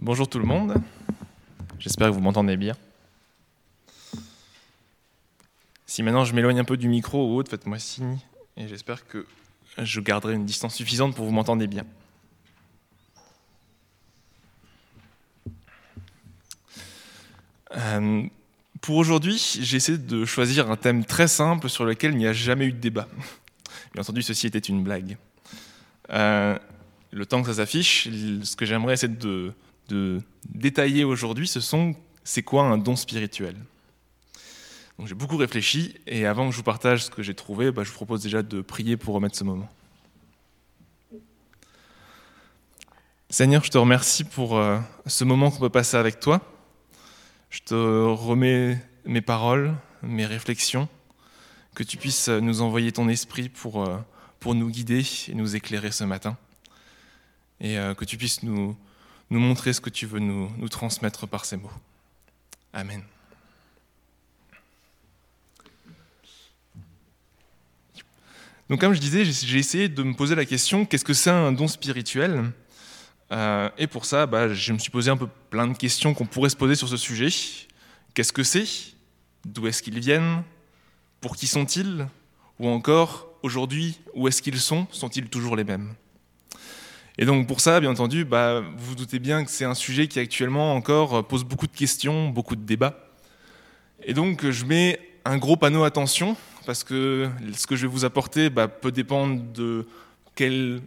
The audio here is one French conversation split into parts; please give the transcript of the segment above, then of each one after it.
Bonjour tout le monde, j'espère que vous m'entendez bien. Si maintenant je m'éloigne un peu du micro ou autre, faites-moi signe et j'espère que je garderai une distance suffisante pour vous m'entendez bien. Euh, pour aujourd'hui, j'ai essayé de choisir un thème très simple sur lequel il n'y a jamais eu de débat. Bien entendu, ceci était une blague. Euh, le temps que ça s'affiche, ce que j'aimerais essayer de, de détailler aujourd'hui, ce sont c'est quoi un don spirituel? j'ai beaucoup réfléchi et avant que je vous partage ce que j'ai trouvé, bah, je vous propose déjà de prier pour remettre ce moment. Seigneur, je te remercie pour euh, ce moment qu'on peut passer avec toi. Je te remets mes paroles, mes réflexions, que tu puisses nous envoyer ton esprit pour, euh, pour nous guider et nous éclairer ce matin. Et euh, que tu puisses nous, nous montrer ce que tu veux nous, transmettre par ces mots. Amen. Donc comme je disais, j'ai essayé de me poser la question, qu'est-ce que c'est un don spirituel? Euh, Et pour ça, bah, je me suis posé un peu plein de questions qu'on pourrait se poser sur ce sujet. Qu'est-ce que c'est? D'où est-ce qu'ils viennent? Pour qui sont-ils? Ou encore, aujourd'hui, où est-ce qu'ils sont? Sont-ils toujours les mêmes? Et donc pour ça, bien entendu, bah, vous vous doutez bien que c'est un sujet qui actuellement encore pose beaucoup de questions, beaucoup de débats. Et donc je mets un gros panneau attention, parce que ce que je vais vous apporter bah, peut dépendre de quels,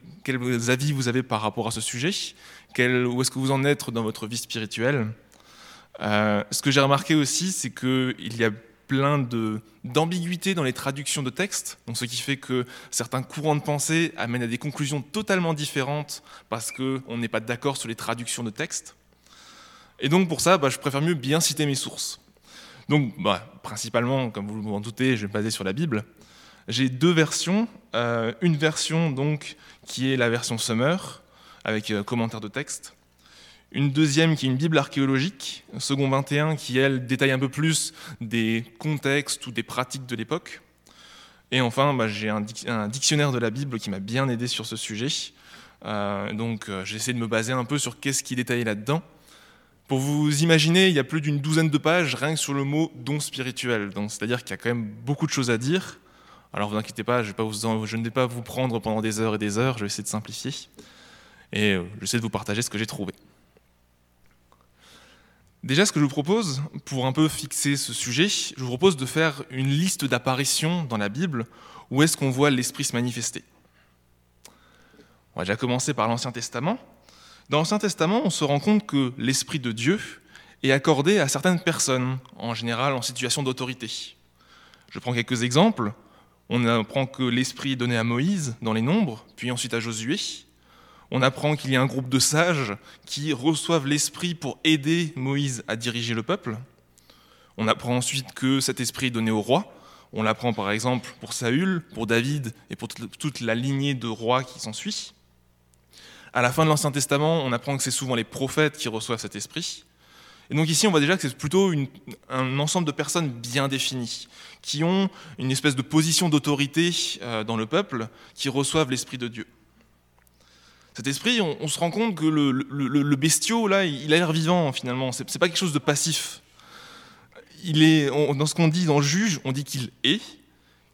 avis vous avez par rapport à ce sujet, où est-ce que vous en êtes dans votre vie spirituelle. Euh, ce que j'ai remarqué aussi, c'est qu'il y a plein d'ambiguïté dans les traductions de textes, donc ce qui fait que certains courants de pensée amènent à des conclusions totalement différentes parce qu'on n'est pas d'accord sur les traductions de textes. Et donc pour ça, bah, je préfère mieux bien citer mes sources. Donc bah, principalement, comme vous vous en doutez, je vais me baser sur la Bible. J'ai deux versions. Euh, une version donc qui est la version Summer, avec euh, commentaires de texte, une deuxième qui est une Bible archéologique, second 21, qui elle détaille un peu plus des contextes ou des pratiques de l'époque. Et enfin, bah, j'ai un, dictionnaire de la Bible qui m'a bien aidé sur ce sujet. Euh, donc euh, j'ai essayé de me baser un peu sur qu'est-ce qui détaillé là-dedans. Pour vous imaginer, il y a plus d'une douzaine de pages rien que sur le mot don spirituel. C'est-à-dire qu'il y a quand même beaucoup de choses à dire. Alors vous inquiétez pas, je ne vais pas vous prendre pendant des heures et des heures, je vais essayer de simplifier. Et euh, j'essaie de vous partager ce que j'ai trouvé. Déjà, ce que je vous propose, pour un peu fixer ce sujet, je vous propose de faire une liste d'apparitions dans la Bible où est-ce qu'on voit l'Esprit se manifester. On va déjà commencer par l'Ancien Testament. Dans l'Ancien Testament, on se rend compte que l'Esprit de Dieu est accordé à certaines personnes, en général en situation d'autorité. Je prends quelques exemples. On apprend que l'Esprit est donné à Moïse dans les Nombres, puis ensuite à Josué on apprend qu'il y a un groupe de sages qui reçoivent l'Esprit pour aider Moïse à diriger le peuple. On apprend ensuite que cet esprit est donné au roi. On l'apprend par exemple pour Saül, pour David et pour toute la lignée de rois qui s'ensuit. À la fin de l'Ancien Testament, on apprend que c'est souvent les prophètes qui reçoivent cet esprit. Et donc ici, on voit déjà que c'est plutôt un ensemble de personnes bien définies, qui ont une espèce de position d'autorité euh, dans le peuple, qui reçoivent l'Esprit de Dieu. Cet esprit, on, se rend compte que le, le, bestiau, là, il a l'air vivant finalement. C'est pas quelque chose de passif. Il est, dans ce qu'on dit dans Juge, on dit qu'il est,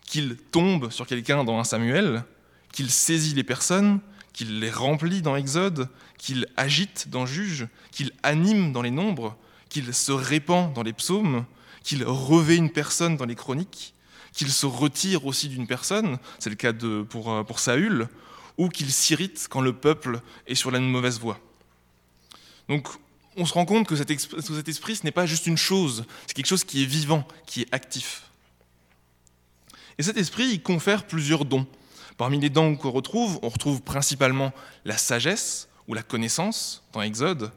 qu'il tombe sur quelqu'un dans un Samuel, qu'il saisit les personnes, qu'il les remplit dans Exode, qu'il agite dans Juge, qu'il anime dans les nombres, qu'il se répand dans les psaumes, qu'il revêt une personne dans les chroniques, qu'il se retire aussi d'une personne, c'est le cas de, pour, pour Saül, ou qu'il s'irrite quand le peuple est sur la mauvaise voie. Donc on se rend compte que cet, esprit, ce n'est pas juste une chose, c'est quelque chose qui est vivant, qui est actif. Et cet esprit, il confère plusieurs dons. Parmi les dons qu'on retrouve, on retrouve principalement la sagesse ou la connaissance dans Exode.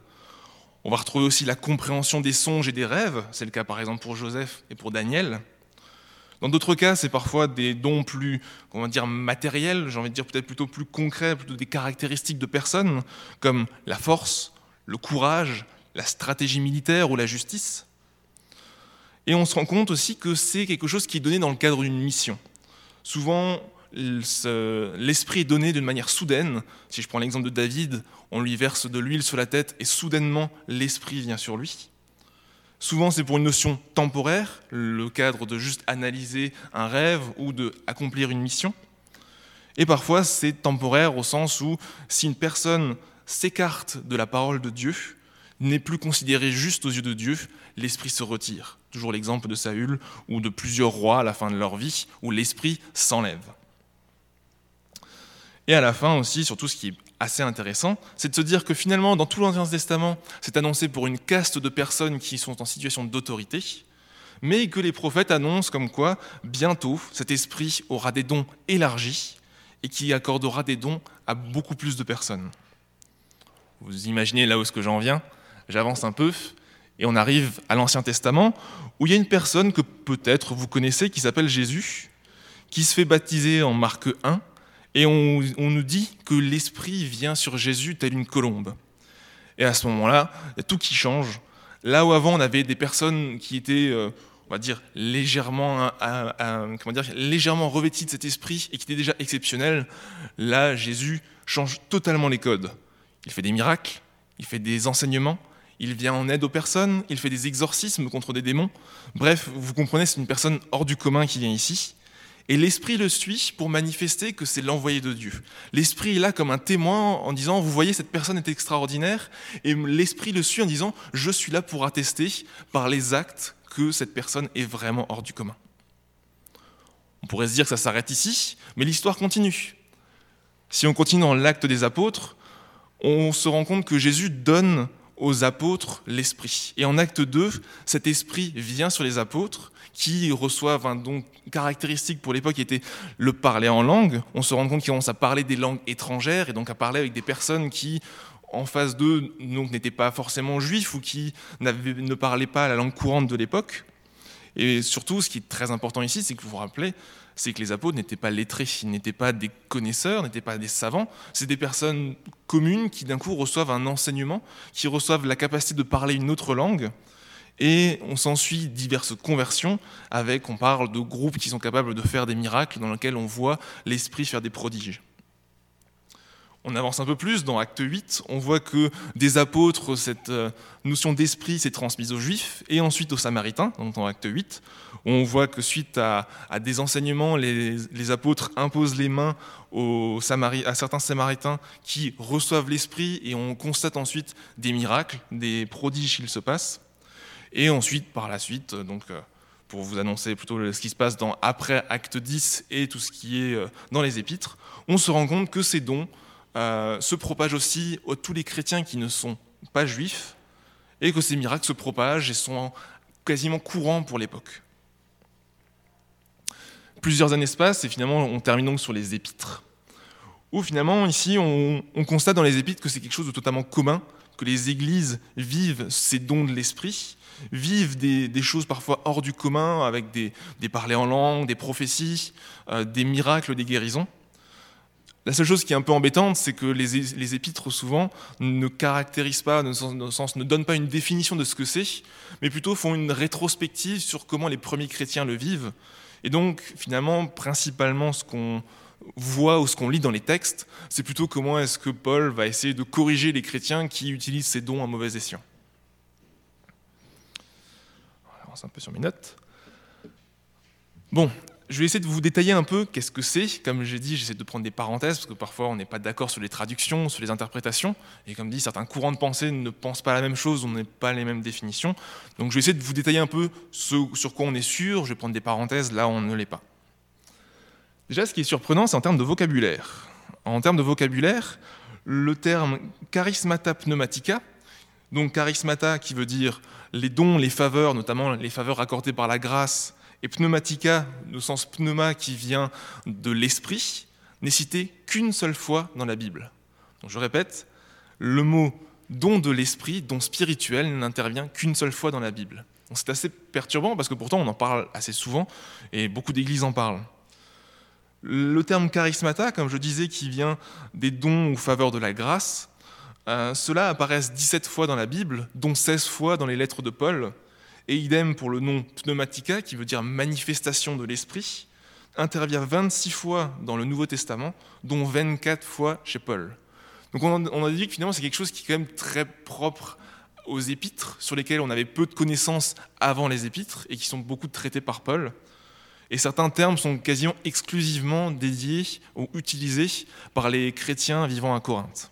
On va retrouver aussi la compréhension des songes et des rêves, c'est le cas par exemple pour Joseph et pour Daniel. Dans d'autres cas, c'est parfois des dons plus, comment dire, matériels, j'ai envie de dire peut-être plutôt plus concrets, plutôt des caractéristiques de personnes, comme la force, le courage, la stratégie militaire ou la justice. Et on se rend compte aussi que c'est quelque chose qui est donné dans le cadre d'une mission. Souvent, l'esprit est donné d'une manière soudaine. Si je prends l'exemple de David, on lui verse de l'huile sur la tête et soudainement l'esprit vient sur lui. Souvent, c'est pour une notion temporaire, le cadre de juste analyser un rêve ou d'accomplir une mission. Et parfois, c'est temporaire au sens où si une personne s'écarte de la parole de Dieu, n'est plus considérée juste aux yeux de Dieu, l'esprit se retire. Toujours l'exemple de Saül ou de plusieurs rois à la fin de leur vie, où l'esprit s'enlève. Et à la fin aussi, surtout ce qui est assez intéressant, c'est de se dire que finalement, dans tout l'Ancien Testament, c'est annoncé pour une caste de personnes qui sont en situation d'autorité, mais que les prophètes annoncent comme quoi, bientôt, cet esprit aura des dons élargis et qui accordera des dons à beaucoup plus de personnes. Vous imaginez là où est-ce que j'en viens? J'avance un peu et on arrive à l'Ancien Testament où il y a une personne que peut-être vous connaissez qui s'appelle Jésus, qui se fait baptiser en Marc 1 et on, nous dit que l'Esprit vient sur Jésus tel une colombe. Et à ce moment-là, tout qui change. Là où avant on avait des personnes qui étaient, euh, on va dire, légèrement, comment dire, légèrement revêties de cet esprit et qui étaient déjà exceptionnelles, là Jésus change totalement les codes. Il fait des miracles, il fait des enseignements, il vient en aide aux personnes, il fait des exorcismes contre des démons. Bref, vous comprenez, c'est une personne hors du commun qui vient ici. Et l'Esprit le suit pour manifester que c'est l'envoyé de Dieu. L'Esprit est là comme un témoin en disant, vous voyez, cette personne est extraordinaire. Et l'Esprit le suit en disant, je suis là pour attester par les actes que cette personne est vraiment hors du commun. On pourrait se dire que ça s'arrête ici, mais l'histoire continue. Si on continue dans l'acte des apôtres, on se rend compte que Jésus donne aux apôtres l'esprit. Et en acte 2, cet esprit vient sur les apôtres qui reçoivent un don caractéristique pour l'époque qui était le parler en langue. On se rend compte qu'ils commencent à parler des langues étrangères et donc à parler avec des personnes qui, en face d'eux, n'étaient pas forcément juifs ou qui ne parlaient pas la langue courante de l'époque. Et surtout, ce qui est très important ici, c'est que vous vous rappelez, c'est que les apôtres n'étaient pas lettrés, ils n'étaient pas des connaisseurs, n'étaient pas des savants, c'est des personnes communes qui d'un coup reçoivent un enseignement, qui reçoivent la capacité de parler une autre langue, et on s'ensuit diverses conversions avec, on parle de groupes qui sont capables de faire des miracles dans lesquels on voit l'Esprit faire des prodiges. On avance un peu plus dans Acte 8, on voit que des apôtres, cette euh, notion d'esprit s'est transmise aux Juifs et ensuite aux Samaritains, donc dans Acte 8. On voit que suite à, des enseignements, les, apôtres imposent les mains à certains Samaritains qui reçoivent l'esprit et on constate ensuite des miracles, des prodiges qui se passent. Et ensuite, par la suite, donc, euh, pour vous annoncer plutôt ce qui se passe dans, après Acte 10 et tout ce qui est euh, dans les épîtres, on se rend compte que ces dons euh, se propagent aussi à tous les chrétiens qui ne sont pas juifs, et que ces miracles se propagent et sont quasiment courants pour l'époque. Plusieurs années se passent et finalement on termine donc sur les épîtres, où finalement ici on, on constate dans les épîtres que c'est quelque chose de totalement commun, que les églises vivent ces dons de l'esprit, vivent des, choses parfois hors du commun, avec des, des parlers en langue, des prophéties, euh, des miracles, des guérisons. La seule chose qui est un peu embêtante, c'est que les, épîtres, souvent, ne caractérisent pas, ne donnent pas une définition de ce que c'est, mais plutôt font une rétrospective sur comment les premiers chrétiens le vivent. Et donc, finalement, principalement, ce qu'on voit ou ce qu'on lit dans les textes, c'est plutôt comment est-ce que Paul va essayer de corriger les chrétiens qui utilisent ces dons à mauvais escient un peu sur mes notes. Bon, je vais essayer de vous détailler un peu qu'est-ce que c'est. Comme j'ai dit, j'essaie de prendre des parenthèses parce que parfois on n'est pas d'accord sur les traductions, sur les interprétations. Et comme dit, certains courants de pensée ne pensent pas la même chose, on n'est pas les mêmes définitions. Donc je vais essayer de vous détailler un peu ce sur quoi on est sûr. Je vais prendre des parenthèses là où on ne l'est pas. Déjà, ce qui est surprenant, c'est en termes de vocabulaire. En termes de vocabulaire, le terme charismata pneumatica, donc charismata qui veut dire les dons, les faveurs, notamment les faveurs accordées par la grâce, et pneumatica, le sens pneuma qui vient de l'esprit, n'est cité qu'une seule fois dans la Bible. Je répète, le mot don de l'esprit, don spirituel, n'intervient qu'une seule fois dans la Bible. C'est assez perturbant parce que pourtant on en parle assez souvent et beaucoup d'églises en parlent. Le terme charismata, comme je disais, qui vient des dons ou faveurs de la grâce, euh, cela apparaissent 17 fois dans la Bible, dont 16 fois dans les lettres de Paul, et idem pour le nom pneumatica, qui veut dire manifestation de l'esprit. intervient 26 fois dans le Nouveau Testament, dont 24 fois chez Paul. Donc on a dit que finalement c'est quelque chose qui est quand même très propre aux épîtres, sur lesquels on avait peu de connaissances avant les épîtres, et qui sont beaucoup traités par Paul. Et certains termes sont quasiment exclusivement dédiés ou utilisés par les chrétiens vivant à Corinthe.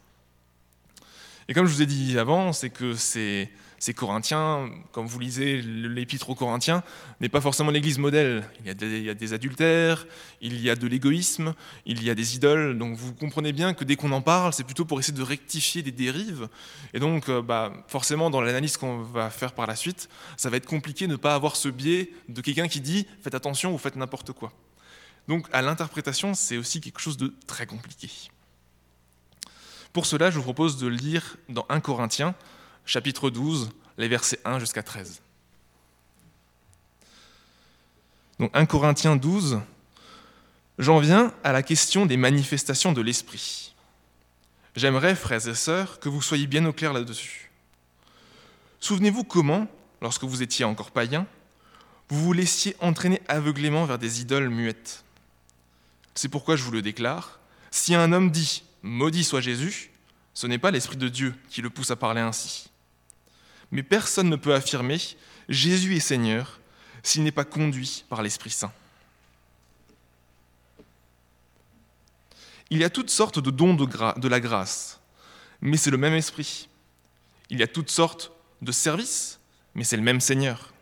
Et comme je vous ai dit avant, c'est que c'est ces Corinthiens, comme vous lisez l'épître aux Corinthiens, n'est pas forcément l'Église modèle. Il y, a des, adultères, il y a de l'égoïsme, il y a des idoles. Donc vous comprenez bien que dès qu'on en parle, c'est plutôt pour essayer de rectifier des dérives. Et donc euh, bah, forcément, dans l'analyse qu'on va faire par la suite, ça va être compliqué de ne pas avoir ce biais de quelqu'un qui dit faites attention ou faites n'importe quoi. Donc à l'interprétation, c'est aussi quelque chose de très compliqué. Pour cela, je vous propose de lire dans 1 Corinthiens, chapitre 12, les versets 1 jusqu'à 13. Donc 1 Corinthiens 12, j'en viens à la question des manifestations de l'Esprit. J'aimerais, frères et sœurs, que vous soyez bien au clair là-dessus. Souvenez-vous comment, lorsque vous étiez encore païen, vous vous laissiez entraîner aveuglément vers des idoles muettes. C'est pourquoi je vous le déclare, si un homme dit ⁇ Maudit soit Jésus ⁇ ce n'est pas l'Esprit de Dieu qui le pousse à parler ainsi mais personne ne peut affirmer Jésus est Seigneur s'il n'est pas conduit par l'Esprit Saint. Il y a toutes sortes de dons de, la grâce, mais c'est le même Esprit. Il y a toutes sortes de services, mais c'est le même Seigneur.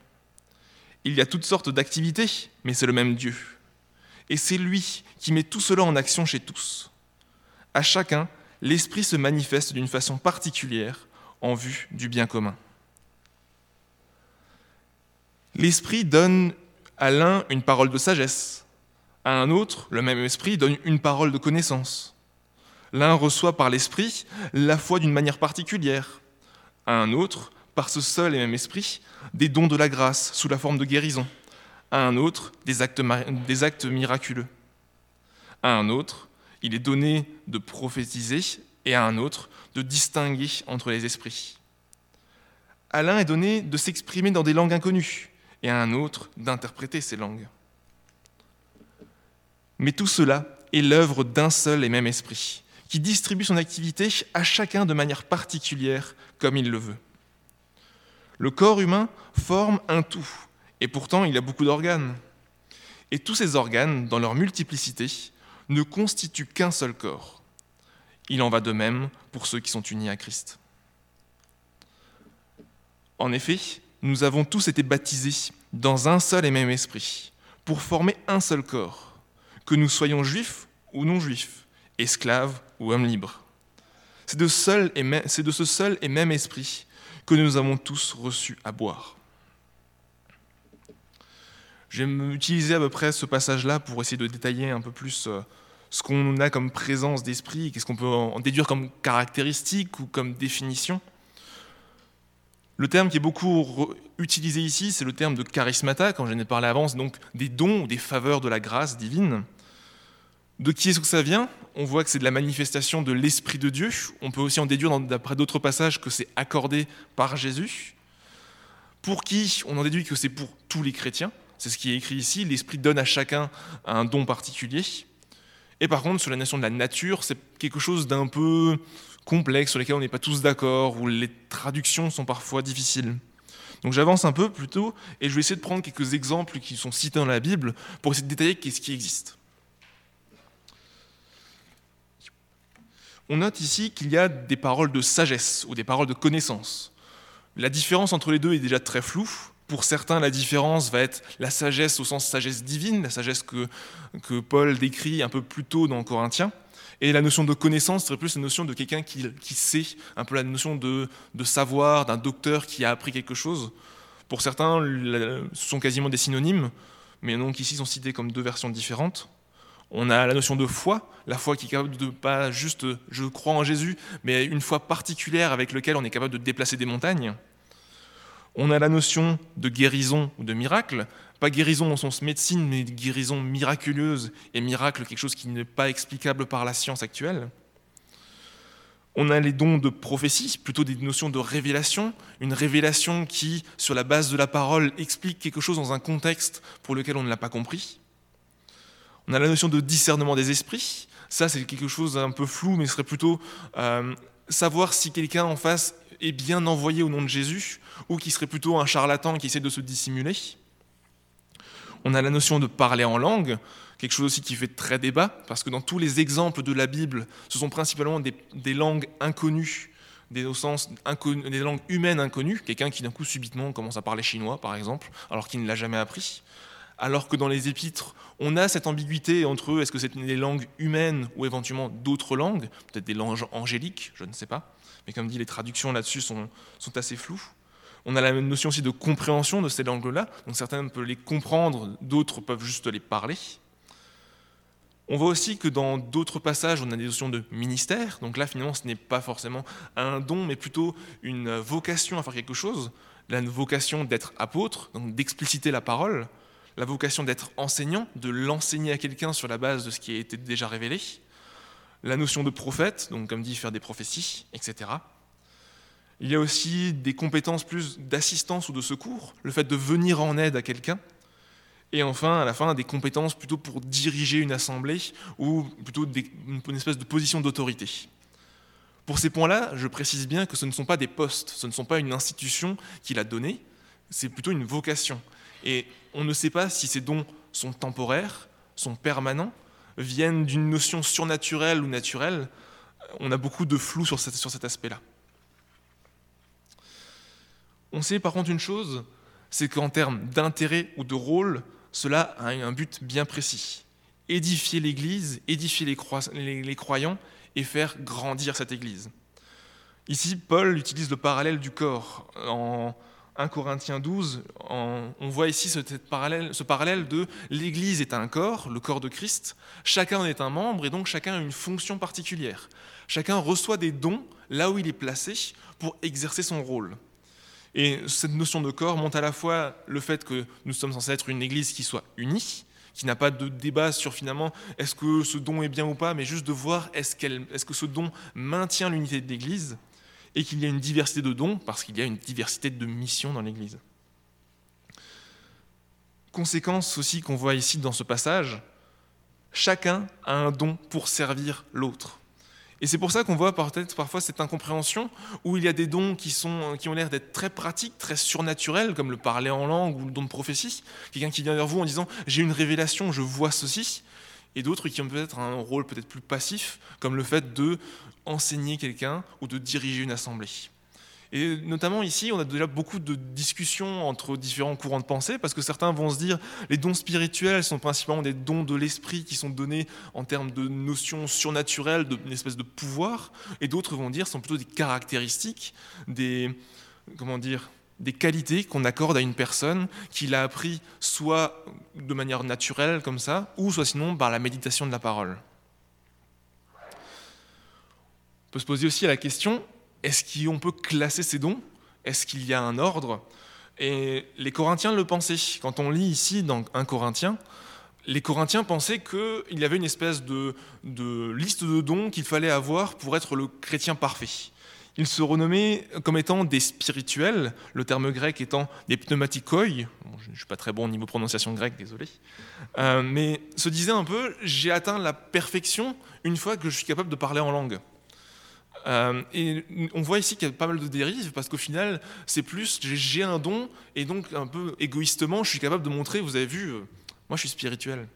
Il y a toutes sortes d'activités, mais c'est le même Dieu. Et c'est lui qui met tout cela en action chez tous. À chacun, l'Esprit se manifeste d'une façon particulière en vue du bien commun. L'esprit donne à l'un une parole de sagesse, à un autre, le même esprit donne une parole de connaissance. L'un reçoit par l'esprit la foi d'une manière particulière, à un autre, par ce seul et même esprit, des dons de la grâce sous la forme de guérison, à un autre, des actes, des actes miraculeux. À un autre, il est donné de prophétiser et à un autre de distinguer entre les esprits. À l'un est donné de s'exprimer dans des langues inconnues, et à un autre d'interpréter ces langues. Mais tout cela est l'œuvre d'un seul et même esprit, qui distribue son activité à chacun de manière particulière comme il le veut. Le corps humain forme un tout, et pourtant il a beaucoup d'organes. Et tous ces organes, dans leur multiplicité, ne constituent qu'un seul corps. Il en va de même pour ceux qui sont unis à Christ. En effet, nous avons tous été baptisés dans un seul et même esprit, pour former un seul corps, que nous soyons juifs ou non juifs, esclaves ou hommes libres. C'est de, ce seul et même esprit que nous avons tous reçu à boire. Je vais utiliser à peu près ce passage-là pour essayer de détailler un peu plus euh, ce qu'on a comme présence d'esprit, qu'est-ce qu'on peut en déduire comme caractéristique ou comme définition. Le terme qui est beaucoup utilisé ici, c'est le terme de charismata, quand j'en ai parlé avant, donc des dons des faveurs de la grâce divine. De qui est-ce que ça vient? On voit que c'est de la manifestation de l'Esprit de Dieu. On peut aussi en déduire d'après d'autres passages que c'est accordé par Jésus. Pour qui? On en déduit que c'est pour tous les chrétiens. C'est ce qui est écrit ici. L'Esprit donne à chacun un don particulier. Et par contre, sur la nation de la nature, c'est quelque chose d'un peu complexes sur lesquels on n'est pas tous d'accord, où les traductions sont parfois difficiles. Donc j'avance un peu plutôt et je vais essayer de prendre quelques exemples qui sont cités dans la Bible pour essayer de détailler qu'est-ce qui existe. On note ici qu'il y a des paroles de sagesse ou des paroles de connaissance. La différence entre les deux est déjà très floue. Pour certains, la différence va être la sagesse au sens sagesse divine, la sagesse que, que Paul décrit un peu plus tôt dans Corinthiens. Et la notion de connaissance serait plus la notion de quelqu'un qui, sait, un peu la notion de, savoir, d'un docteur qui a appris quelque chose. Pour certains, ce sont quasiment des synonymes, mais donc ici sont cités comme deux versions différentes. On a la notion de foi, la foi qui est capable de pas juste je crois en Jésus, mais une foi particulière avec laquelle on est capable de déplacer des montagnes. On a la notion de guérison ou de miracle, pas guérison au sens médecine, mais guérison miraculeuse et miracle, quelque chose qui n'est pas explicable par la science actuelle. On a les dons de prophétie, plutôt des notions de révélation, une révélation qui, sur la base de la parole, explique quelque chose dans un contexte pour lequel on ne l'a pas compris. On a la notion de discernement des esprits. Ça, c'est quelque chose d'un peu flou, mais ce serait plutôt euh, savoir si quelqu'un en face est bien envoyé au nom de Jésus ou qui serait plutôt un charlatan qui essaie de se dissimuler. On a la notion de parler en langue, quelque chose aussi qui fait très débat, parce que dans tous les exemples de la Bible, ce sont principalement des, langues inconnues, des, langues humaines inconnues, quelqu'un qui d'un coup subitement commence à parler chinois, par exemple, alors qu'il ne l'a jamais appris. Alors que dans les épîtres, on a cette ambiguïté entre est-ce que c'est des langues humaines ou éventuellement d'autres langues, peut-être des langues angéliques, je ne sais pas. Mais comme dit, les traductions là-dessus sont assez floues. On a la même notion aussi de compréhension de ces langues-là. Donc certains peuvent les comprendre, d'autres peuvent juste les parler. On voit aussi que dans d'autres passages, on a des notions de ministère. Donc là, finalement, ce n'est pas forcément un don, mais plutôt une vocation à faire quelque chose. La vocation d'être apôtre, donc d'expliciter la parole la vocation d'être enseignant, de l'enseigner à quelqu'un sur la base de ce qui a été déjà révélé, la notion de prophète, donc comme dit faire des prophéties, etc. Il y a aussi des compétences plus d'assistance ou de secours, le fait de venir en aide à quelqu'un, et enfin, à la fin, des compétences plutôt pour diriger une assemblée ou plutôt une espèce de position d'autorité. Pour ces points-là, je précise bien que ce ne sont pas des postes, ce ne sont pas une institution qui l'a donné, c'est plutôt une vocation. Et on ne sait pas si ces dons sont temporaires, sont permanents, viennent d'une notion surnaturelle ou naturelle. On a beaucoup de flou sur, cet aspect-là. On sait par contre une chose, c'est qu'en termes d'intérêt ou de rôle, cela a un but bien précis. Édifier l'Église, édifier les, croyants et faire grandir cette Église. Ici, Paul utilise le parallèle du corps en 1 Corinthiens 12, on voit ici ce parallèle, de l'Église est un corps, le corps de Christ, chacun en est un membre et donc chacun a une fonction particulière. Chacun reçoit des dons là où il est placé pour exercer son rôle. Et cette notion de corps montre à la fois le fait que nous sommes censés être une Église qui soit unie, qui n'a pas de débat sur finalement est-ce que ce don est bien ou pas, mais juste de voir est-ce, est-ce que ce don maintient l'unité de l'Église et qu'il y a une diversité de dons parce qu'il y a une diversité de missions dans l'Église. Conséquence aussi qu'on voit ici dans ce passage, chacun a un don pour servir l'autre. Et c'est pour ça qu'on voit peut-être parfois cette incompréhension où il y a des dons qui, ont l'air d'être très pratiques, très surnaturels, comme le parler en langue ou le don de prophétie. Quelqu'un qui vient vers vous en disant J'ai une révélation, je vois ceci. Et d'autres qui ont peut-être un rôle peut-être plus passif, comme le fait de enseigner quelqu'un ou de diriger une assemblée. Et notamment ici, on a déjà beaucoup de discussions entre différents courants de pensée, parce que certains vont se dire les dons spirituels sont principalement des dons de l'esprit qui sont donnés en termes de notions surnaturelles, d'une espèce de pouvoir, et d'autres vont dire sont plutôt des caractéristiques, des comment dire, des qualités qu'on accorde à une personne qui l'a appris soit de manière naturelle comme ça, ou soit sinon par la méditation de la parole. Peut se poser aussi la question, est-ce qu'on peut classer ces dons? Est-ce qu'il y a un ordre? Et les Corinthiens le pensaient. Quand on lit ici dans 1 Corinthien, les Corinthiens pensaient qu'il y avait une espèce de, liste de dons qu'il fallait avoir pour être le chrétien parfait. Ils se renommaient comme étant des spirituels, le terme grec étant des pneumatikoi. je ne suis pas très bon au niveau prononciation grecque, désolé. Euh, mais se disaient un peu, j'ai atteint la perfection une fois que je suis capable de parler en langue. Euh, et on voit ici qu'il y a pas mal de dérives parce qu'au final, c'est plus j'ai un don et donc un peu égoïstement, je suis capable de montrer, vous avez vu, euh, moi je suis spirituel.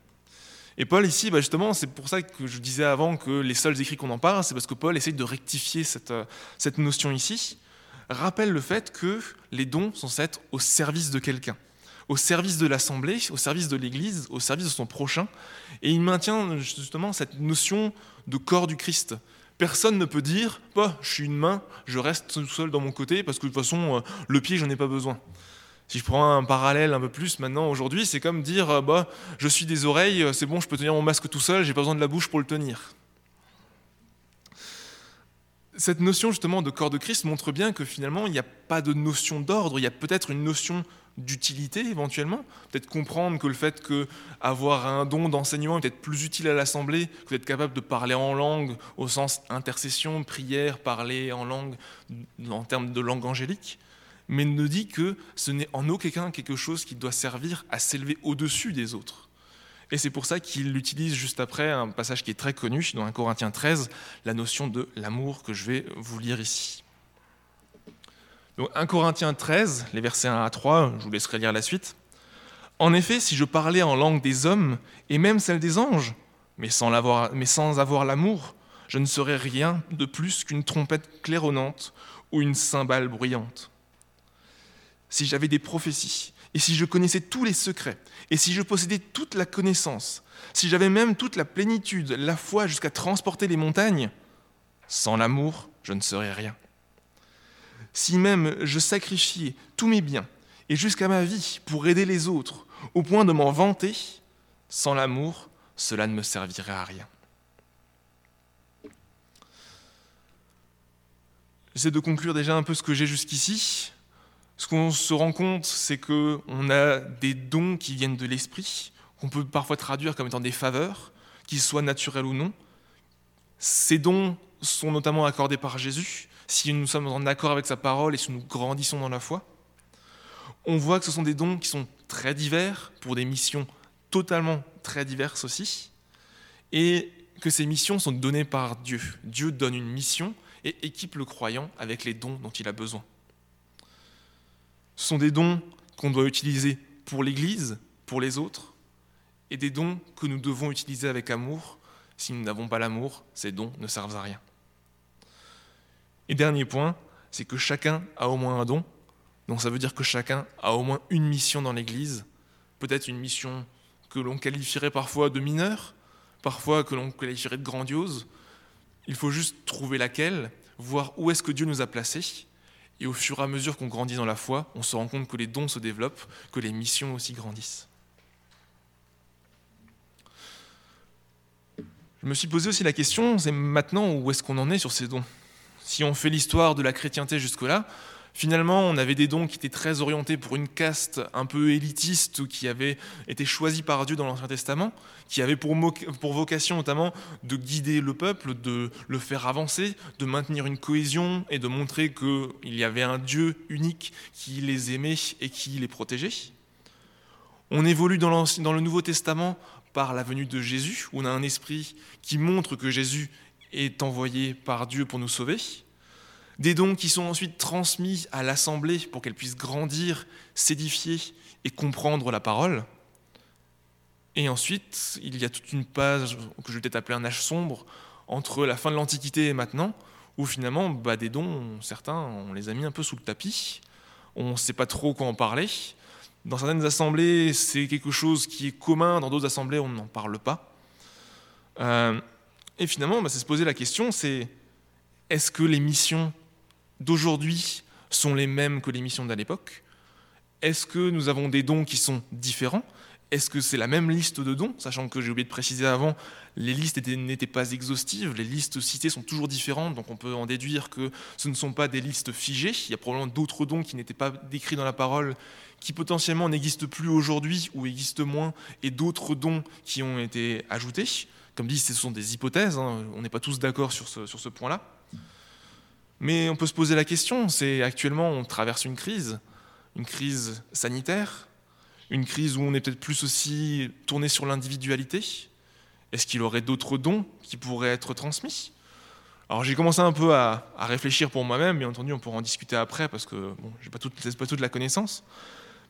Et Paul ici, bah, justement, c'est pour ça que je disais avant que les seuls écrits qu'on en parle, c'est parce que Paul essaye de rectifier cette, euh, cette notion ici, rappelle le fait que les dons sont être au service de quelqu'un au service de l'Assemblée, au service de l'Église, au service de son prochain. Et il maintient justement cette notion de corps du Christ. Personne ne peut dire, bah, je suis une main, je reste tout seul dans mon côté parce que de toute façon, euh, le pied, j'en ai pas besoin. Si je prends un parallèle un peu plus maintenant aujourd'hui, c'est comme dire, euh, bah, je suis des oreilles, euh, c'est bon, je peux tenir mon masque tout seul, j'ai pas besoin de la bouche pour le tenir. Cette notion justement de corps de Christ montre bien que finalement, il n'y a pas de notion d'ordre, il y a peut-être une notion d'utilité éventuellement. Peut-être comprendre que le fait qu'avoir un don d'enseignement est peut-être plus utile à l'Assemblée que d'être capable de parler en langue au sens intercession, prière, parler en langue en termes de langue angélique, mais ne dit que ce n'est en aucun cas quelque chose qui doit servir à s'élever au-dessus des autres. Et c'est pour ça qu'il utilise juste après un passage qui est très connu dans 1 Corinthiens 13, la notion de l'amour que je vais vous lire ici. Donc 1 Corinthiens 13, les versets 1 à 3, je vous laisserai lire la suite. En effet, si je parlais en langue des hommes, et même celle des anges, mais sans, mais sans avoir l'amour, je ne serais rien de plus qu'une trompette claironnante ou une cymbale bruyante. Si j'avais des prophéties, et si je connaissais tous les secrets, et si je possédais toute la connaissance, si j'avais même toute la plénitude, la foi jusqu'à transporter les montagnes, sans l'amour, je ne serais rien. Si même je sacrifiais tous mes biens et jusqu'à ma vie pour aider les autres, au point de m'en vanter, sans l'amour, cela ne me servirait à rien. J'essaie de conclure déjà un peu ce que j'ai jusqu'ici. Ce qu'on se rend compte, c'est qu'on a des dons qui viennent de l'esprit, qu'on peut parfois traduire comme étant des faveurs, qu'ils soient naturels ou non. Ces dons sont notamment accordés par Jésus, si nous sommes en accord avec sa parole et si nous grandissons dans la foi. On voit que ce sont des dons qui sont très divers, pour des missions totalement très diverses aussi, et que ces missions sont données par Dieu. Dieu donne une mission et équipe le croyant avec les dons dont il a besoin. Ce sont des dons qu'on doit utiliser pour l'Église, pour les autres, et des dons que nous devons utiliser avec amour. Si nous n'avons pas l'amour, ces dons ne servent à rien. Et dernier point, c'est que chacun a au moins un don. Donc ça veut dire que chacun a au moins une mission dans l'Église, peut-être une mission que l'on qualifierait parfois de mineure, parfois que l'on qualifierait de grandiose, il faut juste trouver laquelle, voir où est-ce que Dieu nous a placés. Et au fur et à mesure qu'on grandit dans la foi, on se rend compte que les dons se développent, que les missions aussi grandissent. Je me suis posé aussi la question, c'est maintenant où est-ce qu'on en est sur ces dons? Si on fait l'histoire de la chrétienté jusque-là, Finalement, on avait des dons qui étaient très orientés pour une caste un peu élitiste qui avait été choisis par Dieu dans l'Ancien Testament, qui avait pour, vocation notamment de guider le peuple, de le faire avancer, de maintenir une cohésion et de montrer qu'il y avait un Dieu unique qui les aimait et qui les protégeait. On évolue dans, dans le Nouveau Testament par la venue de Jésus, où on a un esprit qui montre que Jésus est envoyé par Dieu pour nous sauver des dons qui sont ensuite transmis à l'Assemblée pour qu'elle puisse grandir, s'édifier et comprendre la parole. Et ensuite, il y a toute une page que je vais peut-être appeler un âge sombre entre la fin de l'Antiquité et maintenant, où finalement, bah, des dons, certains, on les a mis un peu sous le tapis, on ne sait pas trop quoi en parler. Dans certaines assemblées, c'est quelque chose qui est commun, dans d'autres assemblées, on n'en parle pas. Euh, et finalement, bah, c'est se poser la question, c'est est-ce que les missions d'aujourd'hui sont les mêmes que les missions de l'époque? Est-ce que nous avons des dons qui sont différents? Est-ce que c'est la même liste de dons? Sachant que j'ai oublié de préciser avant, les listes n'étaient pas exhaustives, les listes citées sont toujours différentes, donc on peut en déduire que ce ne sont pas des listes figées. Il y a probablement d'autres dons qui n'étaient pas décrits dans la parole, qui potentiellement n'existent plus aujourd'hui ou existent moins, et d'autres dons qui ont été ajoutés. Comme dit, ce sont des hypothèses, hein. on n'est pas tous d'accord sur ce, point-là. Mais on peut se poser la question, c'est actuellement on traverse une crise, une crise sanitaire, une crise où on est peut-être plus aussi tourné sur l'individualité. Est-ce qu'il aurait d'autres dons qui pourraient être transmis? Alors j'ai commencé un peu à, réfléchir pour moi-même, bien entendu on pourra en discuter après parce que bon, je n'ai pas, pas toute la connaissance.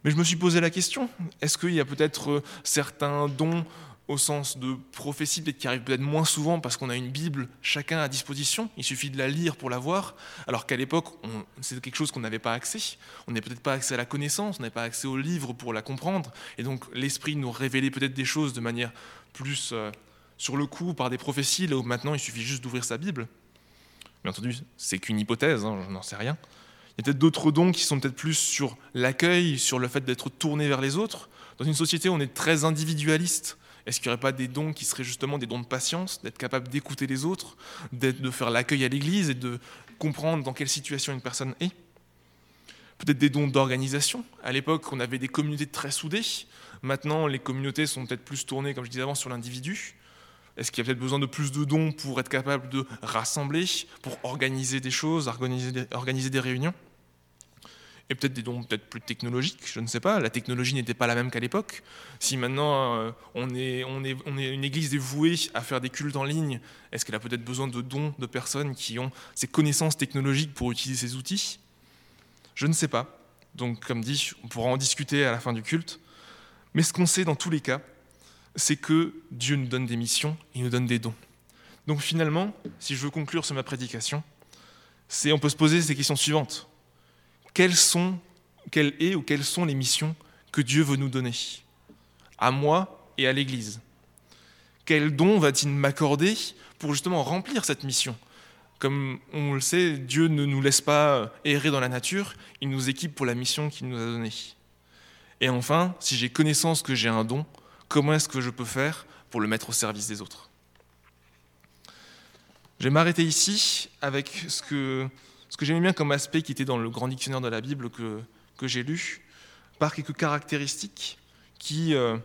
Mais je me suis posé la question, est-ce qu'il y a peut-être certains dons au sens de prophétie, peut-être qui arrive peut-être moins souvent parce qu'on a une Bible chacun à disposition, il suffit de la lire pour la voir, alors qu'à l'époque, c'est quelque chose qu'on n'avait pas accès. On n'avait peut-être pas accès à la connaissance, on n'avait pas accès au livre pour la comprendre, et donc l'Esprit nous révélait peut-être des choses de manière plus euh, sur le coup par des prophéties, là où maintenant il suffit juste d'ouvrir sa Bible. Bien entendu, c'est qu'une hypothèse, hein, je n'en sais rien. Il y a peut-être d'autres dons qui sont peut-être plus sur l'accueil, sur le fait d'être tourné vers les autres. Dans une société on est très individualiste, est-ce qu'il n'y aurait pas des dons qui seraient justement des dons de patience, d'être capable d'écouter les autres, de faire l'accueil à l'église et de comprendre dans quelle situation une personne est? Peut-être des dons d'organisation. À l'époque, on avait des communautés très soudées. Maintenant, les communautés sont peut-être plus tournées, comme je disais avant, sur l'individu. Est-ce qu'il y a peut-être besoin de plus de dons pour être capable de rassembler, pour organiser des choses, organiser des, organiser des réunions? Et peut-être des dons peut-être plus technologiques, je ne sais pas. La technologie n'était pas la même qu'à l'époque. Si maintenant euh, on, est, une église dévouée à faire des cultes en ligne, est-ce qu'elle a peut-être besoin de dons de personnes qui ont ces connaissances technologiques pour utiliser ces outils? Je ne sais pas. Donc, comme dit, on pourra en discuter à la fin du culte. Mais ce qu'on sait dans tous les cas, c'est que Dieu nous donne des missions, il nous donne des dons. Donc finalement, si je veux conclure sur ma prédication, c'est on peut se poser ces questions suivantes quelles sont, quelles est ou quelles sont les missions que Dieu veut nous donner? À moi et à l'Église. Quel don va-t-il m'accorder pour justement remplir cette mission? Comme on le sait, Dieu ne nous laisse pas errer dans la nature, il nous équipe pour la mission qu'il nous a donnée. Et enfin, si j'ai connaissance que j'ai un don, comment est-ce que je peux faire pour le mettre au service des autres? Je vais m'arrêter ici avec ce que ce que j'aimais bien comme aspect qui était dans le grand dictionnaire de la Bible que, que j'ai lu, par quelques caractéristiques qui, euh,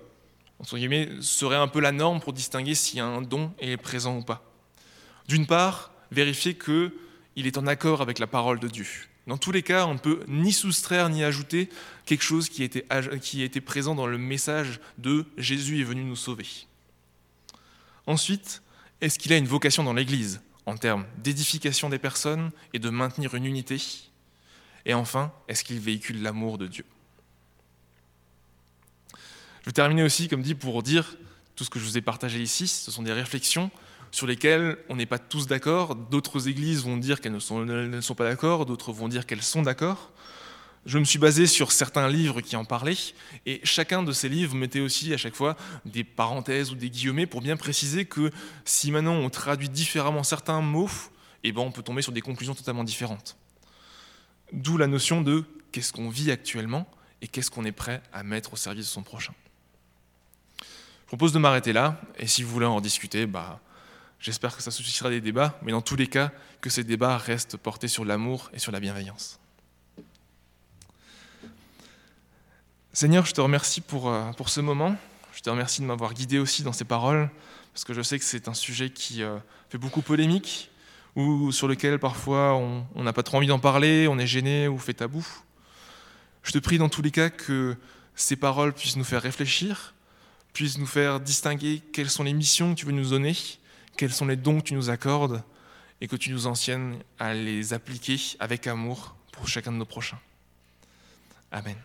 entre guillemets, seraient un peu la norme pour distinguer si un don est présent ou pas. D'une part, vérifier qu'il est en accord avec la parole de Dieu. Dans tous les cas, on ne peut ni soustraire ni ajouter quelque chose qui était, qui était présent dans le message de Jésus est venu nous sauver. Ensuite, est-ce qu'il a une vocation dans l'Église? En termes d'édification des personnes et de maintenir une unité Et enfin, est-ce qu'il véhicule l'amour de Dieu? Je vais terminer aussi, comme dit, pour dire tout ce que je vous ai partagé ici, ce sont des réflexions sur lesquelles on n'est pas tous d'accord. D'autres églises vont dire qu'elles ne sont, ne sont pas d'accord, d'autres vont dire qu'elles sont d'accord. Je me suis basé sur certains livres qui en parlaient, et chacun de ces livres mettait aussi à chaque fois des parenthèses ou des guillemets pour bien préciser que si maintenant on traduit différemment certains mots, eh ben on peut tomber sur des conclusions totalement différentes. D'où la notion de qu'est-ce qu'on vit actuellement et qu'est-ce qu'on est prêt à mettre au service de son prochain. Je propose de m'arrêter là, et si vous voulez en discuter, bah, j'espère que ça suscitera des débats, mais dans tous les cas, que ces débats restent portés sur l'amour et sur la bienveillance. Seigneur, je te remercie pour, euh, pour ce moment. Je te remercie de m'avoir guidé aussi dans ces paroles, parce que je sais que c'est un sujet qui euh, fait beaucoup polémique, ou sur lequel parfois on n'a pas trop envie d'en parler, on est gêné ou fait tabou. Je te prie dans tous les cas que ces paroles puissent nous faire réfléchir, puissent nous faire distinguer quelles sont les missions que tu veux nous donner, quels sont les dons que tu nous accordes, et que tu nous enseignes à les appliquer avec amour pour chacun de nos prochains. Amen.